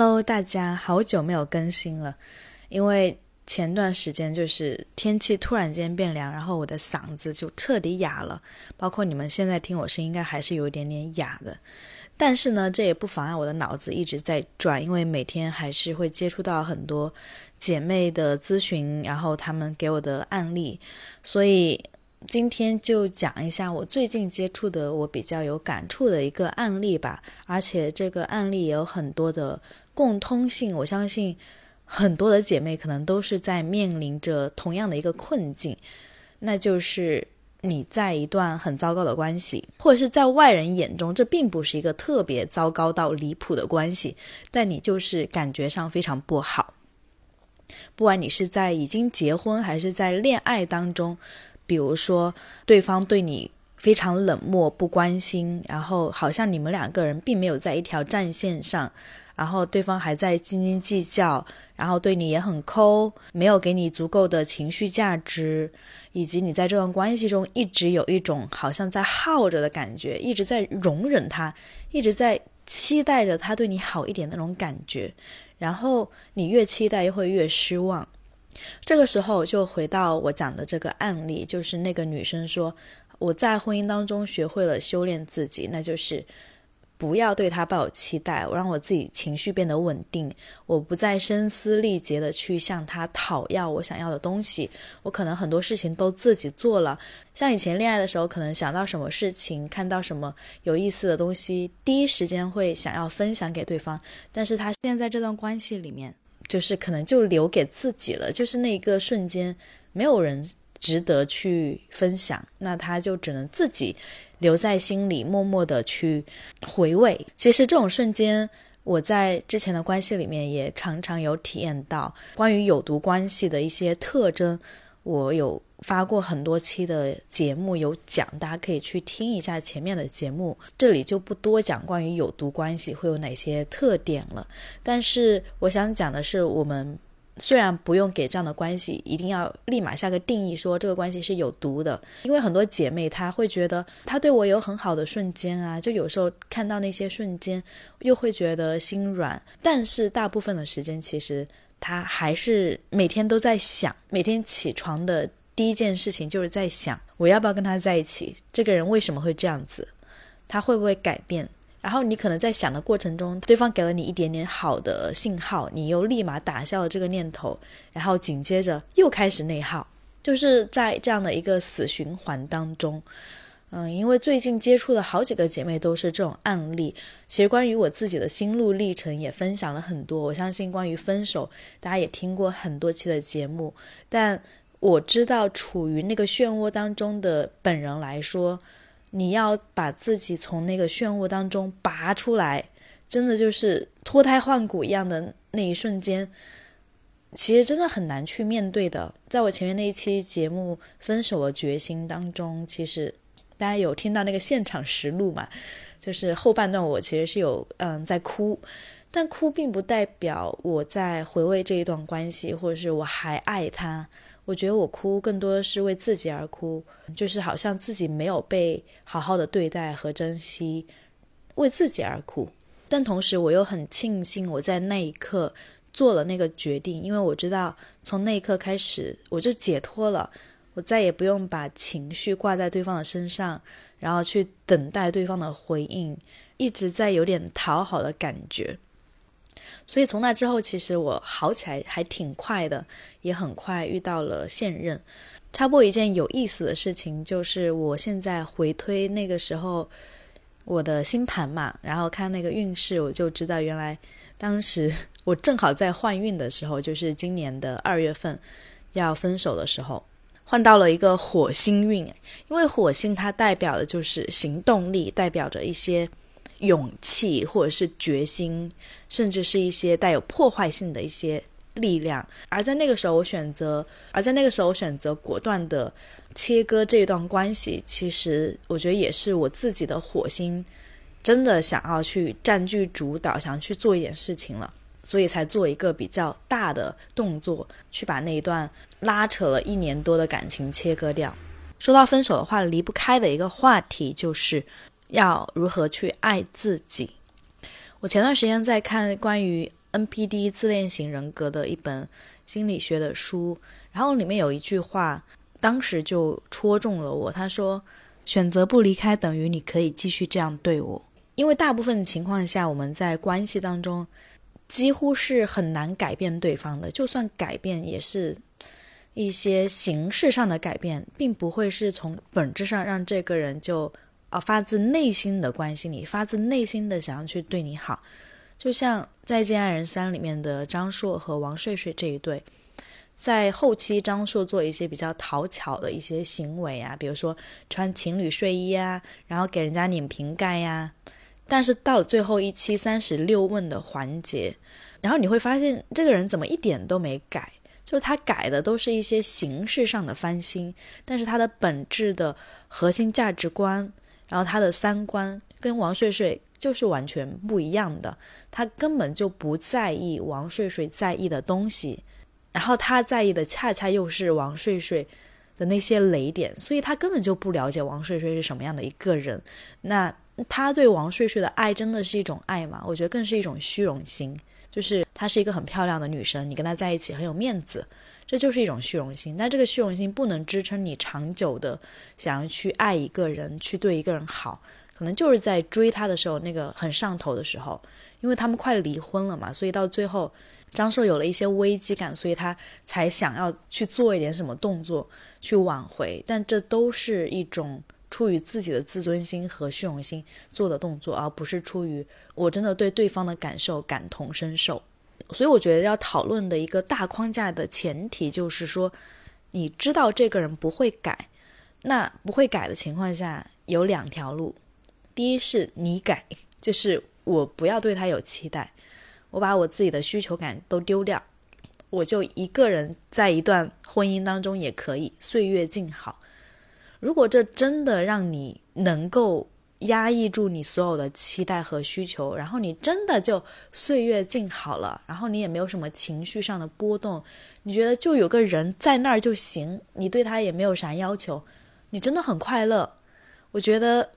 Hello，大家好久没有更新了，因为前段时间就是天气突然间变凉，然后我的嗓子就彻底哑了，包括你们现在听我声音，应该还是有一点点哑的。但是呢，这也不妨碍我的脑子一直在转，因为每天还是会接触到很多姐妹的咨询，然后她们给我的案例，所以。今天就讲一下我最近接触的我比较有感触的一个案例吧，而且这个案例也有很多的共通性，我相信很多的姐妹可能都是在面临着同样的一个困境，那就是你在一段很糟糕的关系，或者是在外人眼中这并不是一个特别糟糕到离谱的关系，但你就是感觉上非常不好，不管你是在已经结婚还是在恋爱当中。比如说，对方对你非常冷漠、不关心，然后好像你们两个人并没有在一条战线上，然后对方还在斤斤计较，然后对你也很抠，没有给你足够的情绪价值，以及你在这段关系中一直有一种好像在耗着的感觉，一直在容忍他，一直在期待着他对你好一点那种感觉，然后你越期待又会越失望。这个时候就回到我讲的这个案例，就是那个女生说，我在婚姻当中学会了修炼自己，那就是不要对他抱有期待，我让我自己情绪变得稳定，我不再声嘶力竭的去向他讨要我想要的东西，我可能很多事情都自己做了，像以前恋爱的时候，可能想到什么事情，看到什么有意思的东西，第一时间会想要分享给对方，但是他现在这段关系里面。就是可能就留给自己了，就是那一个瞬间，没有人值得去分享，那他就只能自己留在心里，默默的去回味。其实这种瞬间，我在之前的关系里面也常常有体验到，关于有毒关系的一些特征，我有。发过很多期的节目有讲，大家可以去听一下前面的节目，这里就不多讲关于有毒关系会有哪些特点了。但是我想讲的是，我们虽然不用给这样的关系一定要立马下个定义，说这个关系是有毒的，因为很多姐妹她会觉得她对我有很好的瞬间啊，就有时候看到那些瞬间又会觉得心软，但是大部分的时间其实他还是每天都在想，每天起床的。第一件事情就是在想，我要不要跟他在一起？这个人为什么会这样子？他会不会改变？然后你可能在想的过程中，对方给了你一点点好的信号，你又立马打消了这个念头，然后紧接着又开始内耗，就是在这样的一个死循环当中。嗯，因为最近接触的好几个姐妹都是这种案例，其实关于我自己的心路历程也分享了很多。我相信关于分手，大家也听过很多期的节目，但。我知道，处于那个漩涡当中的本人来说，你要把自己从那个漩涡当中拔出来，真的就是脱胎换骨一样的那一瞬间，其实真的很难去面对的。在我前面那一期节目《分手的决心》当中，其实大家有听到那个现场实录嘛？就是后半段我其实是有嗯在哭，但哭并不代表我在回味这一段关系，或者是我还爱他。我觉得我哭更多的是为自己而哭，就是好像自己没有被好好的对待和珍惜，为自己而哭。但同时我又很庆幸我在那一刻做了那个决定，因为我知道从那一刻开始我就解脱了，我再也不用把情绪挂在对方的身上，然后去等待对方的回应，一直在有点讨好的感觉。所以从那之后，其实我好起来还挺快的，也很快遇到了现任。插播一件有意思的事情，就是我现在回推那个时候我的星盘嘛，然后看那个运势，我就知道原来当时我正好在换运的时候，就是今年的二月份要分手的时候，换到了一个火星运。因为火星它代表的就是行动力，代表着一些。勇气，或者是决心，甚至是一些带有破坏性的一些力量。而在那个时候，我选择，而在那个时候，我选择果断的切割这一段关系。其实，我觉得也是我自己的火星，真的想要去占据主导，想去做一点事情了，所以才做一个比较大的动作，去把那一段拉扯了一年多的感情切割掉。说到分手的话，离不开的一个话题就是。要如何去爱自己？我前段时间在看关于 NPD 自恋型人格的一本心理学的书，然后里面有一句话，当时就戳中了我。他说：“选择不离开，等于你可以继续这样对我。”因为大部分情况下，我们在关系当中几乎是很难改变对方的，就算改变，也是一些形式上的改变，并不会是从本质上让这个人就。啊，发自内心的关心你，发自内心的想要去对你好，就像《再见爱人三》里面的张硕和王睡睡这一对，在后期张硕做一些比较讨巧的一些行为啊，比如说穿情侣睡衣啊，然后给人家拧瓶盖呀，但是到了最后一期三十六问的环节，然后你会发现这个人怎么一点都没改，就是他改的都是一些形式上的翻新，但是他的本质的核心价值观。然后他的三观跟王睡睡就是完全不一样的，他根本就不在意王睡睡在意的东西，然后他在意的恰恰又是王睡睡的那些雷点，所以他根本就不了解王睡睡是什么样的一个人。那他对王睡睡的爱真的是一种爱吗？我觉得更是一种虚荣心，就是她是一个很漂亮的女生，你跟她在一起很有面子。这就是一种虚荣心，但这个虚荣心不能支撑你长久的想要去爱一个人，去对一个人好。可能就是在追他的时候，那个很上头的时候，因为他们快离婚了嘛，所以到最后张硕有了一些危机感，所以他才想要去做一点什么动作去挽回。但这都是一种出于自己的自尊心和虚荣心做的动作，而不是出于我真的对对方的感受感同身受。所以我觉得要讨论的一个大框架的前提就是说，你知道这个人不会改，那不会改的情况下有两条路，第一是你改，就是我不要对他有期待，我把我自己的需求感都丢掉，我就一个人在一段婚姻当中也可以岁月静好。如果这真的让你能够。压抑住你所有的期待和需求，然后你真的就岁月静好了，然后你也没有什么情绪上的波动，你觉得就有个人在那儿就行，你对他也没有啥要求，你真的很快乐。我觉得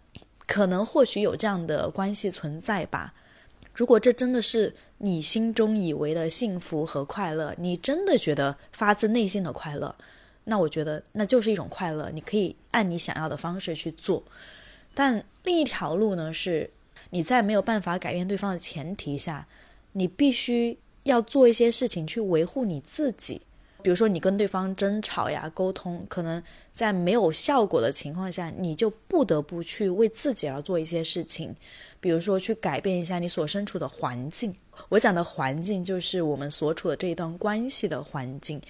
可能或许有这样的关系存在吧。如果这真的是你心中以为的幸福和快乐，你真的觉得发自内心的快乐，那我觉得那就是一种快乐，你可以按你想要的方式去做。但另一条路呢，是你在没有办法改变对方的前提下，你必须要做一些事情去维护你自己。比如说，你跟对方争吵呀、沟通，可能在没有效果的情况下，你就不得不去为自己而做一些事情。比如说，去改变一下你所身处的环境。我讲的环境，就是我们所处的这一段关系的环境。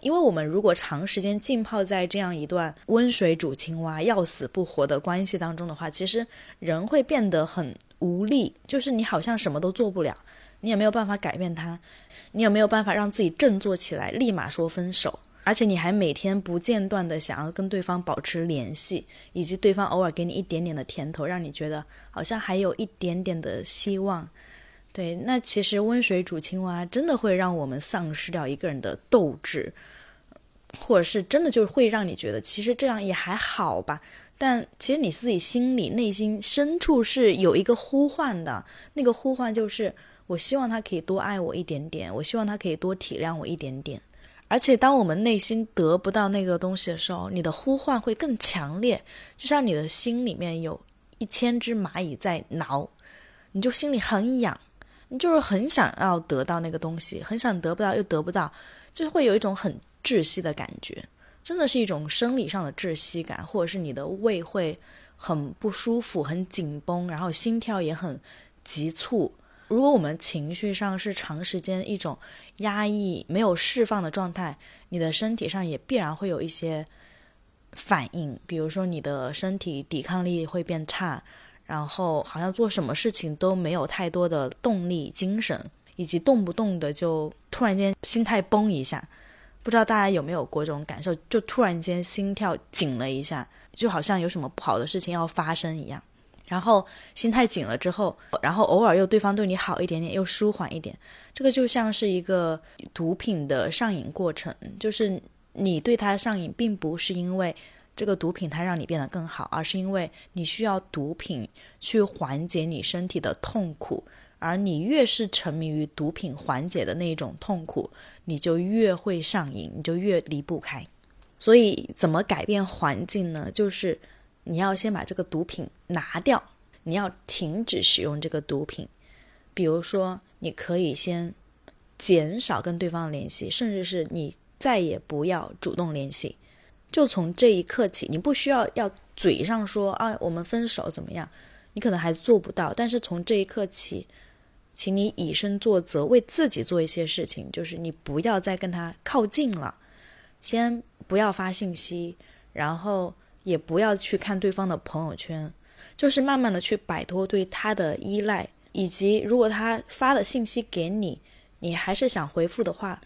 因为我们如果长时间浸泡在这样一段温水煮青蛙、要死不活的关系当中的话，其实人会变得很无力，就是你好像什么都做不了，你也没有办法改变他，你也没有办法让自己振作起来，立马说分手？而且你还每天不间断的想要跟对方保持联系，以及对方偶尔给你一点点的甜头，让你觉得好像还有一点点的希望。对，那其实温水煮青蛙真的会让我们丧失掉一个人的斗志，或者是真的就会让你觉得其实这样也还好吧。但其实你自己心里内心深处是有一个呼唤的，那个呼唤就是我希望他可以多爱我一点点，我希望他可以多体谅我一点点。而且当我们内心得不到那个东西的时候，你的呼唤会更强烈，就像你的心里面有一千只蚂蚁在挠，你就心里很痒。你就是很想要得到那个东西，很想得不到又得不到，就会有一种很窒息的感觉，真的是一种生理上的窒息感，或者是你的胃会很不舒服、很紧绷，然后心跳也很急促。如果我们情绪上是长时间一种压抑、没有释放的状态，你的身体上也必然会有一些反应，比如说你的身体抵抗力会变差。然后好像做什么事情都没有太多的动力、精神，以及动不动的就突然间心态崩一下，不知道大家有没有过这种感受？就突然间心跳紧了一下，就好像有什么不好的事情要发生一样。然后心态紧了之后，然后偶尔又对方对你好一点点，又舒缓一点，这个就像是一个毒品的上瘾过程，就是你对他上瘾，并不是因为。这个毒品它让你变得更好，而是因为你需要毒品去缓解你身体的痛苦，而你越是沉迷于毒品缓解的那种痛苦，你就越会上瘾，你就越离不开。所以，怎么改变环境呢？就是你要先把这个毒品拿掉，你要停止使用这个毒品。比如说，你可以先减少跟对方联系，甚至是你再也不要主动联系。就从这一刻起，你不需要要嘴上说啊，我们分手怎么样？你可能还做不到，但是从这一刻起。请你以身作则，为自己做一些事情，就是你不要再跟他靠近了，先不要发信息，然后也不要去看对方的朋友圈，就是慢慢的去摆脱对他的依赖，以及如果他发的信息给你，你还是想回复的话，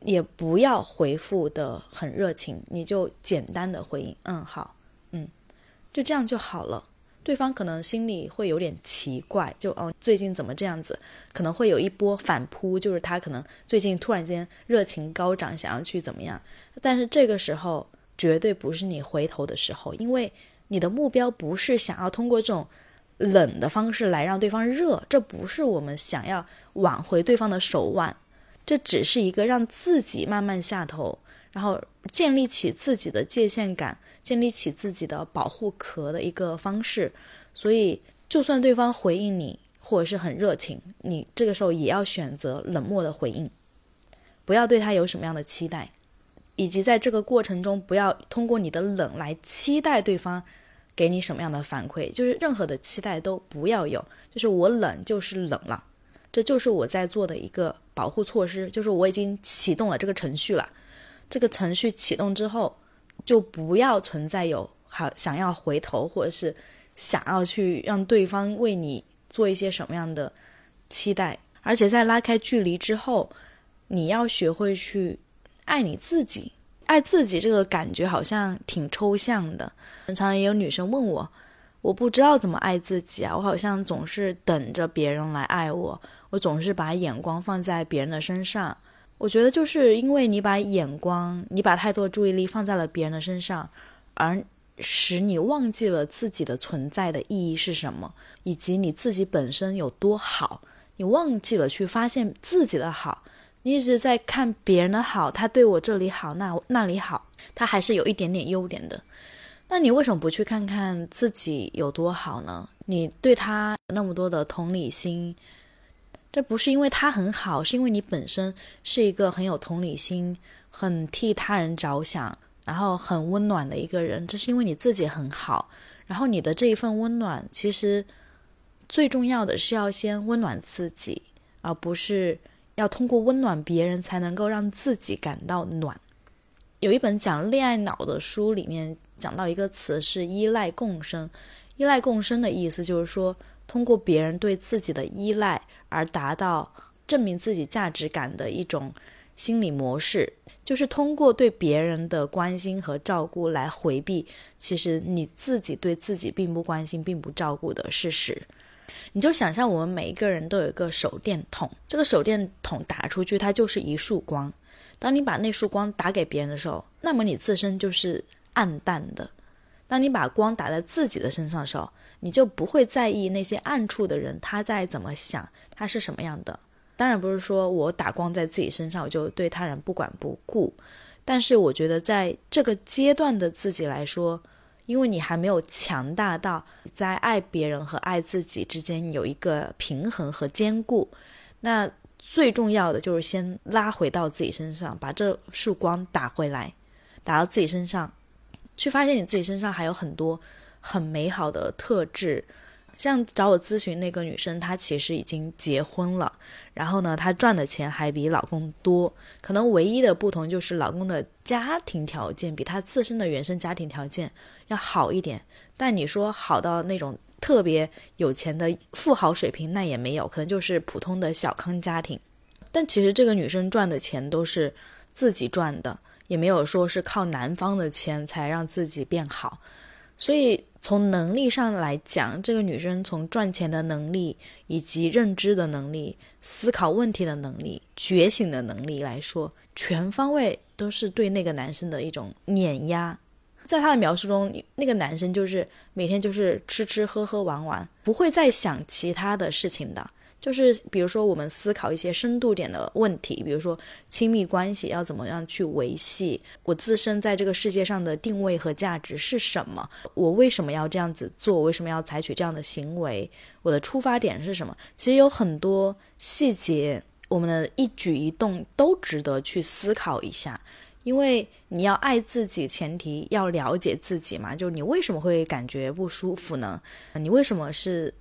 也不要回复的很热情，你就简单的回应，嗯，好，嗯，就这样就好了。对方可能心里会有点奇怪，就哦，最近怎么这样子？可能会有一波反扑，就是他可能最近突然间热情高涨，想要去怎么样？但是这个时候绝对不是你回头的时候，因为你的目标不是想要通过这种冷的方式来让对方热，这不是我们想要挽回对方的手腕，这只是一个让自己慢慢下头。然后建立起自己的界限感，建立起自己的保护壳的一个方式。所以，就算对方回应你或者是很热情，你这个时候也要选择冷漠的回应，不要对他有什么样的期待，以及在这个过程中不要通过你的冷来期待对方给你什么样的反馈，就是任何的期待都不要有。就是我冷就是冷了，这就是我在做的一个保护措施，就是我已经启动了这个程序了。这个程序启动之后，就不要存在有好想要回头，或者是想要去让对方为你做一些什么样的期待。而且在拉开距离之后，你要学会去爱你自己。爱自己这个感觉好像挺抽象的。常常也有女生问我，我不知道怎么爱自己啊，我好像总是等着别人来爱我，我总是把眼光放在别人的身上。我觉得就是因为你把眼光，你把太多注意力放在了别人的身上，而使你忘记了自己的存在的意义是什么，以及你自己本身有多好。你忘记了去发现自己的好，你一直在看别人的好，他对我这里好，那那里好，他还是有一点点优点的。那你为什么不去看看自己有多好呢？你对他那么多的同理心。这不是因为他很好，是因为你本身是一个很有同理心、很替他人着想，然后很温暖的一个人。这是因为你自己很好，然后你的这一份温暖，其实最重要的是要先温暖自己，而不是要通过温暖别人才能够让自己感到暖。有一本讲恋爱脑的书里面讲到一个词是依赖共生，依赖共生的意思就是说。通过别人对自己的依赖而达到证明自己价值感的一种心理模式，就是通过对别人的关心和照顾来回避其实你自己对自己并不关心、并不照顾的事实。你就想象我们每一个人都有一个手电筒，这个手电筒打出去，它就是一束光。当你把那束光打给别人的时候，那么你自身就是暗淡的。当你把光打在自己的身上的时候，你就不会在意那些暗处的人他在怎么想，他是什么样的。当然不是说我打光在自己身上，我就对他人不管不顾。但是我觉得在这个阶段的自己来说，因为你还没有强大到在爱别人和爱自己之间有一个平衡和兼顾，那最重要的就是先拉回到自己身上，把这束光打回来，打到自己身上。去发现你自己身上还有很多很美好的特质，像找我咨询那个女生，她其实已经结婚了，然后呢，她赚的钱还比老公多，可能唯一的不同就是老公的家庭条件比她自身的原生家庭条件要好一点，但你说好到那种特别有钱的富豪水平，那也没有，可能就是普通的小康家庭。但其实这个女生赚的钱都是自己赚的。也没有说是靠男方的钱才让自己变好，所以从能力上来讲，这个女生从赚钱的能力、以及认知的能力、思考问题的能力、觉醒的能力来说，全方位都是对那个男生的一种碾压。在他的描述中，那个男生就是每天就是吃吃喝喝玩玩，不会再想其他的事情的。就是比如说，我们思考一些深度点的问题，比如说亲密关系要怎么样去维系，我自身在这个世界上的定位和价值是什么？我为什么要这样子做？为什么要采取这样的行为？我的出发点是什么？其实有很多细节，我们的一举一动都值得去思考一下。因为你要爱自己，前提要了解自己嘛。就你为什么会感觉不舒服呢？你为什么是？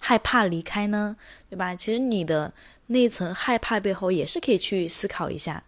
害怕离开呢，对吧？其实你的那一层害怕背后也是可以去思考一下。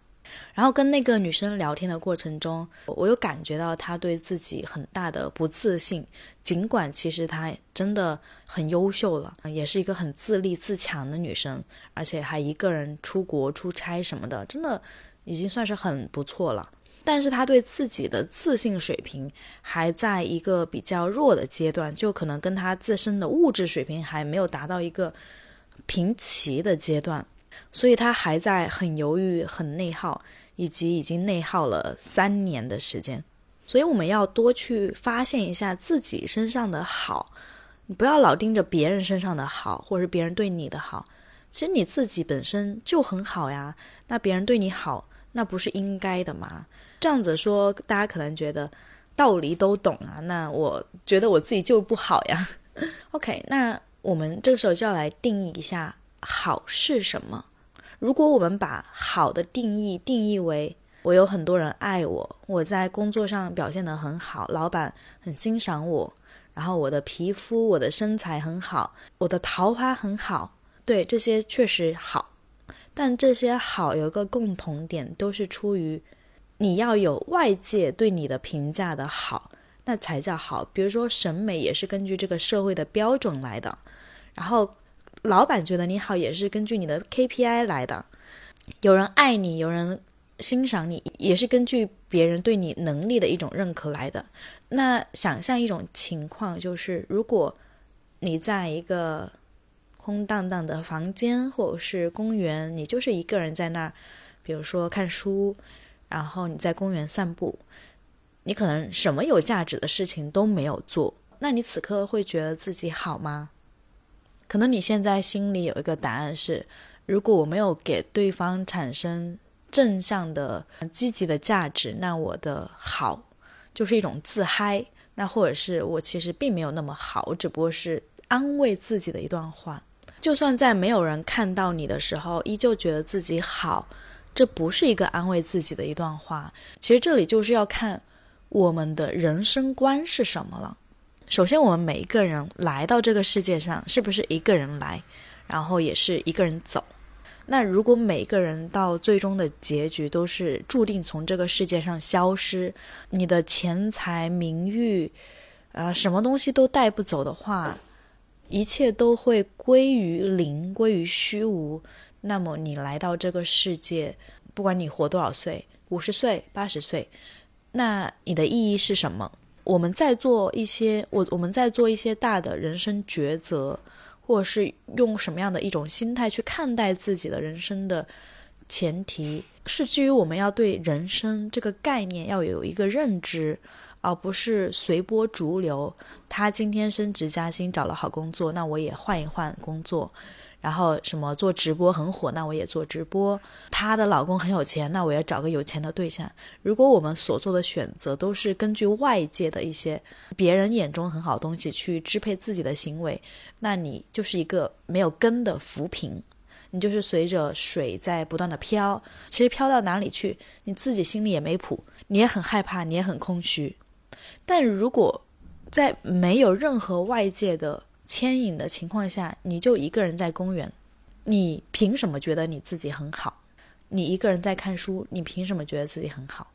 然后跟那个女生聊天的过程中，我有感觉到她对自己很大的不自信。尽管其实她真的很优秀了，也是一个很自立自强的女生，而且还一个人出国出差什么的，真的已经算是很不错了。但是他对自己的自信水平还在一个比较弱的阶段，就可能跟他自身的物质水平还没有达到一个平齐的阶段，所以他还在很犹豫、很内耗，以及已经内耗了三年的时间。所以我们要多去发现一下自己身上的好，你不要老盯着别人身上的好，或者是别人对你的好，其实你自己本身就很好呀。那别人对你好，那不是应该的吗？这样子说，大家可能觉得道理都懂啊。那我觉得我自己就不好呀。OK，那我们这个时候就要来定义一下好是什么。如果我们把好的定义定义为我有很多人爱我，我在工作上表现得很好，老板很欣赏我，然后我的皮肤、我的身材很好，我的桃花很好，对这些确实好。但这些好有一个共同点，都是出于。你要有外界对你的评价的好，那才叫好。比如说审美也是根据这个社会的标准来的，然后老板觉得你好也是根据你的 KPI 来的。有人爱你，有人欣赏你，也是根据别人对你能力的一种认可来的。那想象一种情况，就是如果你在一个空荡荡的房间或者是公园，你就是一个人在那儿，比如说看书。然后你在公园散步，你可能什么有价值的事情都没有做，那你此刻会觉得自己好吗？可能你现在心里有一个答案是：如果我没有给对方产生正向的、积极的价值，那我的好就是一种自嗨。那或者是我其实并没有那么好，只不过是安慰自己的一段话。就算在没有人看到你的时候，依旧觉得自己好。这不是一个安慰自己的一段话，其实这里就是要看我们的人生观是什么了。首先，我们每一个人来到这个世界上，是不是一个人来，然后也是一个人走？那如果每一个人到最终的结局都是注定从这个世界上消失，你的钱财名誉，啊，什么东西都带不走的话，一切都会归于零，归于虚无。那么你来到这个世界，不管你活多少岁，五十岁、八十岁，那你的意义是什么？我们在做一些我我们在做一些大的人生抉择，或者是用什么样的一种心态去看待自己的人生的前提，是基于我们要对人生这个概念要有一个认知，而不是随波逐流。他今天升职加薪，找了好工作，那我也换一换工作。然后什么做直播很火，那我也做直播。她的老公很有钱，那我要找个有钱的对象。如果我们所做的选择都是根据外界的一些别人眼中很好的东西去支配自己的行为，那你就是一个没有根的浮萍，你就是随着水在不断的飘。其实飘到哪里去，你自己心里也没谱，你也很害怕，你也很空虚。但如果在没有任何外界的牵引的情况下，你就一个人在公园，你凭什么觉得你自己很好？你一个人在看书，你凭什么觉得自己很好？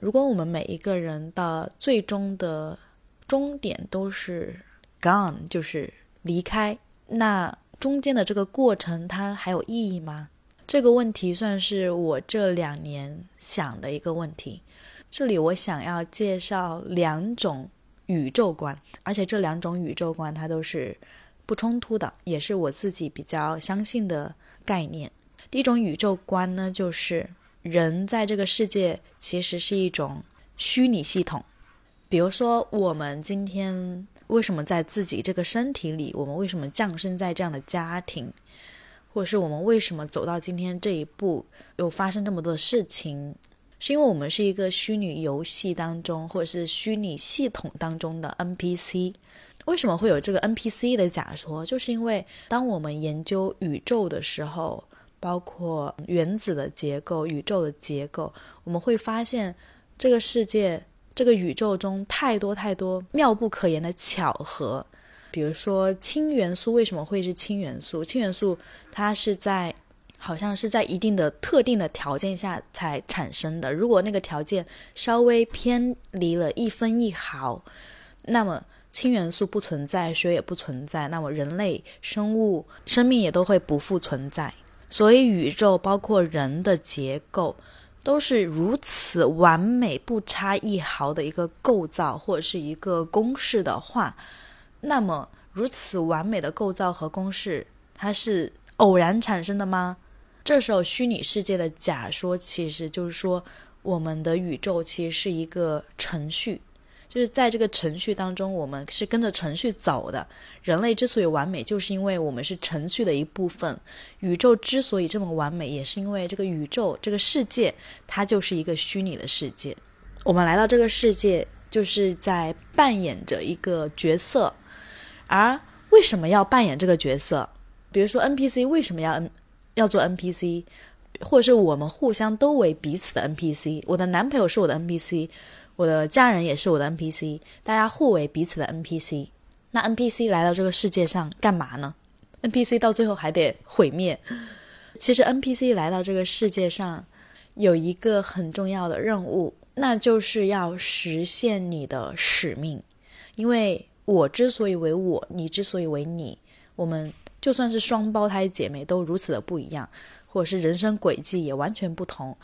如果我们每一个人的最终的终点都是 gone，就是离开，那中间的这个过程它还有意义吗？这个问题算是我这两年想的一个问题。这里我想要介绍两种。宇宙观，而且这两种宇宙观它都是不冲突的，也是我自己比较相信的概念。第一种宇宙观呢，就是人在这个世界其实是一种虚拟系统。比如说，我们今天为什么在自己这个身体里，我们为什么降生在这样的家庭，或者是我们为什么走到今天这一步，又发生这么多事情，是因为我们是一个虚拟游戏当中，或者是虚拟系统当中的 NPC。为什么会有这个 NPC 的假说？就是因为当我们研究宇宙的时候，包括原子的结构、宇宙的结构，我们会发现这个世界、这个宇宙中太多太多妙不可言的巧合。比如说氢元素为什么会是氢元素？氢元素它是在好像是在一定的特定的条件下才产生的。如果那个条件稍微偏离了一分一毫，那么氢元素不存在，水也不存在，那么人类生物生命也都会不复存在。所以宇宙包括人的结构都是如此完美，不差一毫的一个构造或者是一个公式的话，那么如此完美的构造和公式，它是偶然产生的吗？这时候虚拟世界的假说其实就是说，我们的宇宙其实是一个程序。就是在这个程序当中，我们是跟着程序走的。人类之所以完美，就是因为我们是程序的一部分。宇宙之所以这么完美，也是因为这个宇宙这个世界，它就是一个虚拟的世界。我们来到这个世界，就是在扮演着一个角色。而为什么要扮演这个角色？比如说 NPC 为什么要要做 NPC，或者是我们互相都为彼此的 NPC。我的男朋友是我的 NPC。我的家人也是我的 NPC，大家互为彼此的 NPC。那 NPC 来到这个世界上干嘛呢？NPC 到最后还得毁灭。其实 NPC 来到这个世界上有一个很重要的任务，那就是要实现你的使命。因为我之所以为我，你之所以为你，我们就算是双胞胎姐妹都如此的不一样，或者是人生轨迹也完全不同。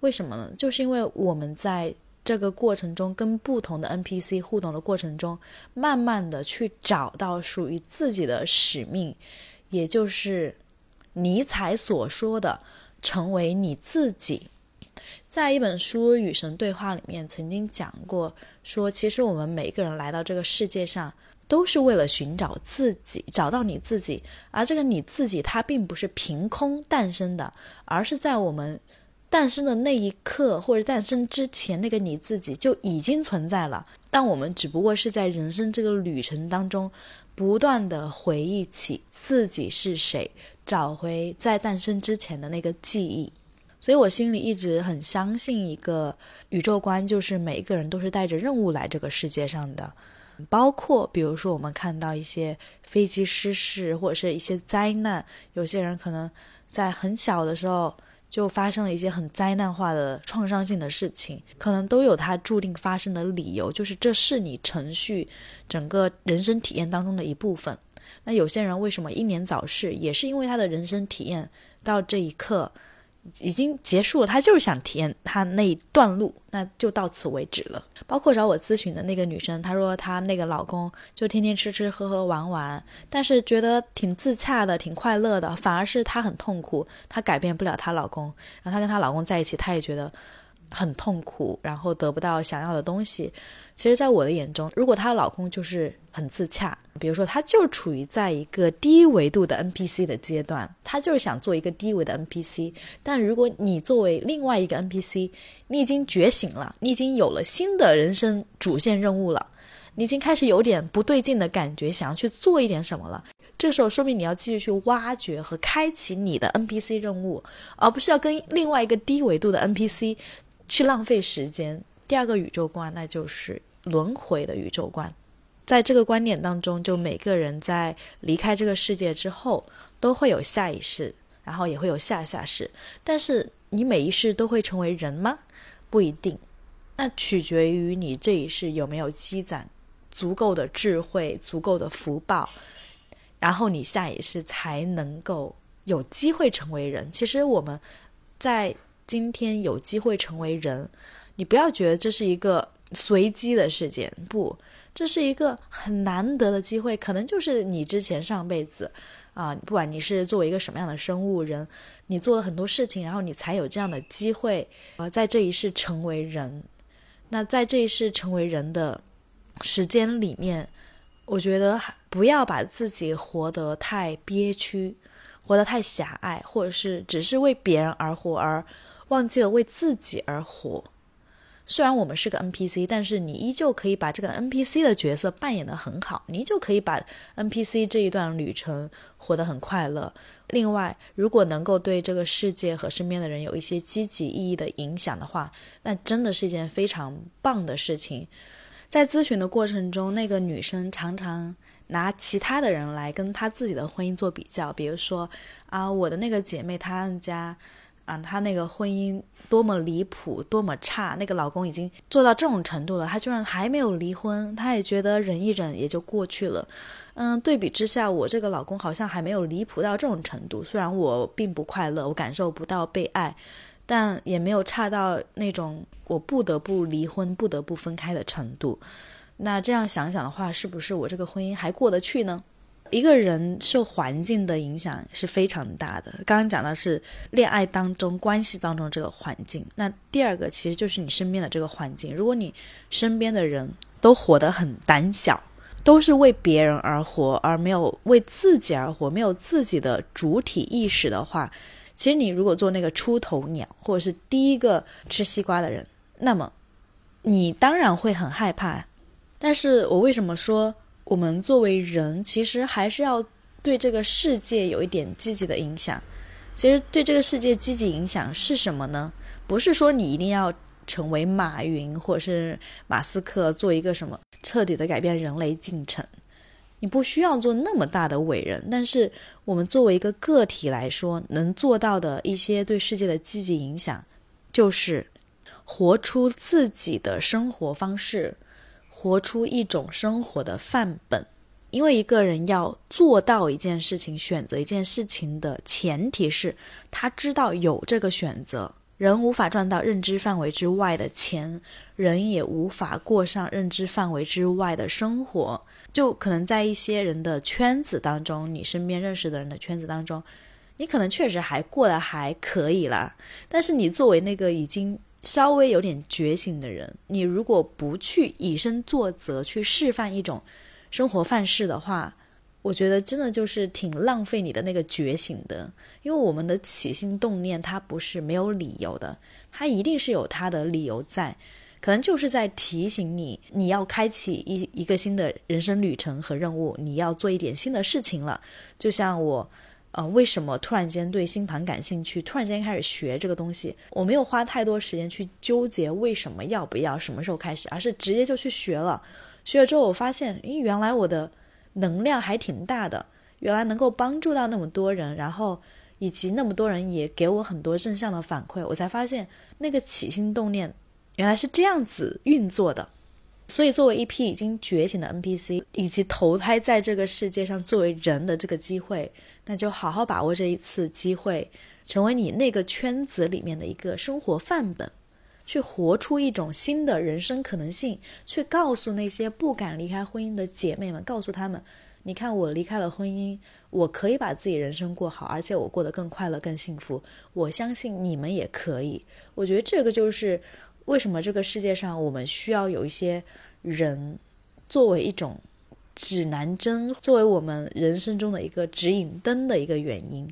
为什么呢？就是因为我们在这个过程中，跟不同的 NPC 互动的过程中，慢慢的去找到属于自己的使命，也就是尼采所说的“成为你自己”。在一本书《与神对话》里面曾经讲过，说其实我们每个人来到这个世界上，都是为了寻找自己，找到你自己。而这个你自己，它并不是凭空诞生的，而是在我们。诞生的那一刻，或者诞生之前，那个你自己就已经存在了。但我们只不过是在人生这个旅程当中，不断的回忆起自己是谁，找回在诞生之前的那个记忆。所以我心里一直很相信一个宇宙观，就是每一个人都是带着任务来这个世界上的。包括比如说，我们看到一些飞机失事，或者是一些灾难，有些人可能在很小的时候。就发生了一些很灾难化的创伤性的事情，可能都有它注定发生的理由，就是这是你程序整个人生体验当中的一部分。那有些人为什么英年早逝，也是因为他的人生体验到这一刻。已经结束了，她就是想体验她那一段路，那就到此为止了。包括找我咨询的那个女生，她说她那个老公就天天吃吃喝喝玩玩，但是觉得挺自洽的，挺快乐的，反而是她很痛苦，她改变不了她老公。然后她跟她老公在一起，她也觉得很痛苦，然后得不到想要的东西。其实，在我的眼中，如果她的老公就是很自洽。比如说，他就处于在一个低维度的 NPC 的阶段，他就是想做一个低维的 NPC。但如果你作为另外一个 NPC，你已经觉醒了，你已经有了新的人生主线任务了，你已经开始有点不对劲的感觉，想要去做一点什么了。这时候说明你要继续去挖掘和开启你的 NPC 任务，而不是要跟另外一个低维度的 NPC 去浪费时间。第二个宇宙观，那就是轮回的宇宙观。在这个观点当中，就每个人在离开这个世界之后，都会有下一世，然后也会有下下世。但是你每一世都会成为人吗？不一定，那取决于你这一世有没有积攒足够的智慧、足够的福报，然后你下一世才能够有机会成为人。其实我们在今天有机会成为人，你不要觉得这是一个随机的事件，不。这是一个很难得的机会，可能就是你之前上辈子，啊，不管你是作为一个什么样的生物人，你做了很多事情，然后你才有这样的机会，呃，在这一世成为人。那在这一世成为人的时间里面，我觉得不要把自己活得太憋屈，活得太狭隘，或者是只是为别人而活，而忘记了为自己而活。虽然我们是个 NPC，但是你依旧可以把这个 NPC 的角色扮演得很好，你依旧可以把 NPC 这一段旅程活得很快乐。另外，如果能够对这个世界和身边的人有一些积极意义的影响的话，那真的是一件非常棒的事情。在咨询的过程中，那个女生常常拿其他的人来跟她自己的婚姻做比较，比如说啊，我的那个姐妹她们家。啊，她那个婚姻多么离谱，多么差！那个老公已经做到这种程度了，她居然还没有离婚，她也觉得忍一忍也就过去了。嗯，对比之下，我这个老公好像还没有离谱到这种程度。虽然我并不快乐，我感受不到被爱，但也没有差到那种我不得不离婚、不得不分开的程度。那这样想想的话，是不是我这个婚姻还过得去呢？一个人受环境的影响是非常大的。刚刚讲的是恋爱当中、关系当中这个环境，那第二个其实就是你身边的这个环境。如果你身边的人都活得很胆小，都是为别人而活，而没有为自己而活，没有自己的主体意识的话，其实你如果做那个出头鸟，或者是第一个吃西瓜的人，那么你当然会很害怕。但是我为什么说？我们作为人，其实还是要对这个世界有一点积极的影响。其实对这个世界积极影响是什么呢？不是说你一定要成为马云或者是马斯克，做一个什么彻底的改变人类进程。你不需要做那么大的伟人，但是我们作为一个个体来说，能做到的一些对世界的积极影响，就是活出自己的生活方式。活出一种生活的范本，因为一个人要做到一件事情、选择一件事情的前提是他知道有这个选择。人无法赚到认知范围之外的钱，人也无法过上认知范围之外的生活。就可能在一些人的圈子当中，你身边认识的人的圈子当中，你可能确实还过得还可以啦。但是你作为那个已经。稍微有点觉醒的人，你如果不去以身作则，去示范一种生活范式的话，我觉得真的就是挺浪费你的那个觉醒的。因为我们的起心动念，它不是没有理由的，它一定是有它的理由在，可能就是在提醒你，你要开启一一个新的人生旅程和任务，你要做一点新的事情了。就像我。呃，为什么突然间对星盘感兴趣？突然间开始学这个东西，我没有花太多时间去纠结为什么要不要，什么时候开始，而是直接就去学了。学了之后，我发现，诶，原来我的能量还挺大的，原来能够帮助到那么多人，然后以及那么多人也给我很多正向的反馈，我才发现那个起心动念原来是这样子运作的。所以，作为一批已经觉醒的 NPC，以及投胎在这个世界上作为人的这个机会，那就好好把握这一次机会，成为你那个圈子里面的一个生活范本，去活出一种新的人生可能性，去告诉那些不敢离开婚姻的姐妹们，告诉他们：你看，我离开了婚姻，我可以把自己人生过好，而且我过得更快乐、更幸福。我相信你们也可以。我觉得这个就是。为什么这个世界上我们需要有一些人作为一种指南针，作为我们人生中的一个指引灯的一个原因？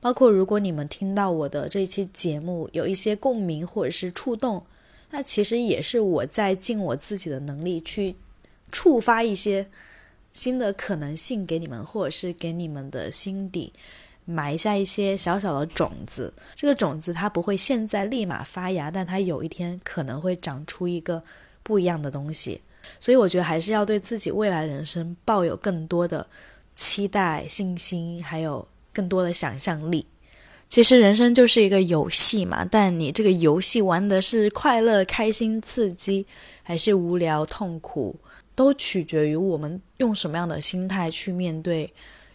包括如果你们听到我的这期节目有一些共鸣或者是触动，那其实也是我在尽我自己的能力去触发一些新的可能性给你们，或者是给你们的心底。埋下一些小小的种子，这个种子它不会现在立马发芽，但它有一天可能会长出一个不一样的东西。所以我觉得还是要对自己未来人生抱有更多的期待、信心，还有更多的想象力。其实人生就是一个游戏嘛，但你这个游戏玩的是快乐、开心、刺激，还是无聊、痛苦，都取决于我们用什么样的心态去面对。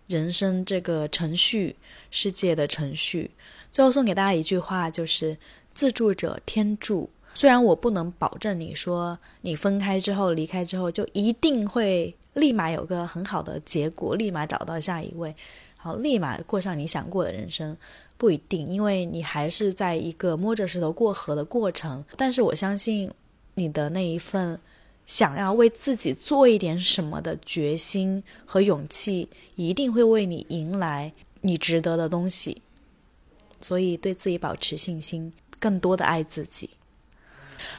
人生这个程序，世界的程序，最后送给大家一句话，就是自助者天助。虽然我不能保证你说你分开之后、离开之后就一定会立马有个很好的结果，立马找到下一位，好，立马过上你想过的人生，不一定，因为你还是在一个摸着石头过河的过程。但是我相信你的那一份想要为自己做一点什么的决心和勇气，一定会为你迎来你值得的东西。所以，对自己保持信心，更多的爱自己。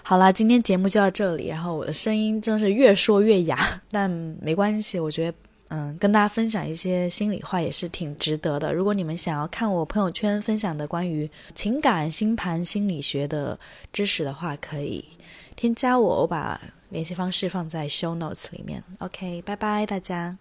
好了，今天节目就到这里。然后我的声音真是越说越哑，但没关系，我觉得。嗯，跟大家分享一些心里话也是挺值得的。如果你们想要看我朋友圈分享的关于情感星盘心理学的知识的话，可以添加我，我把联系方式放在 show notes 里面。OK，拜拜，大家。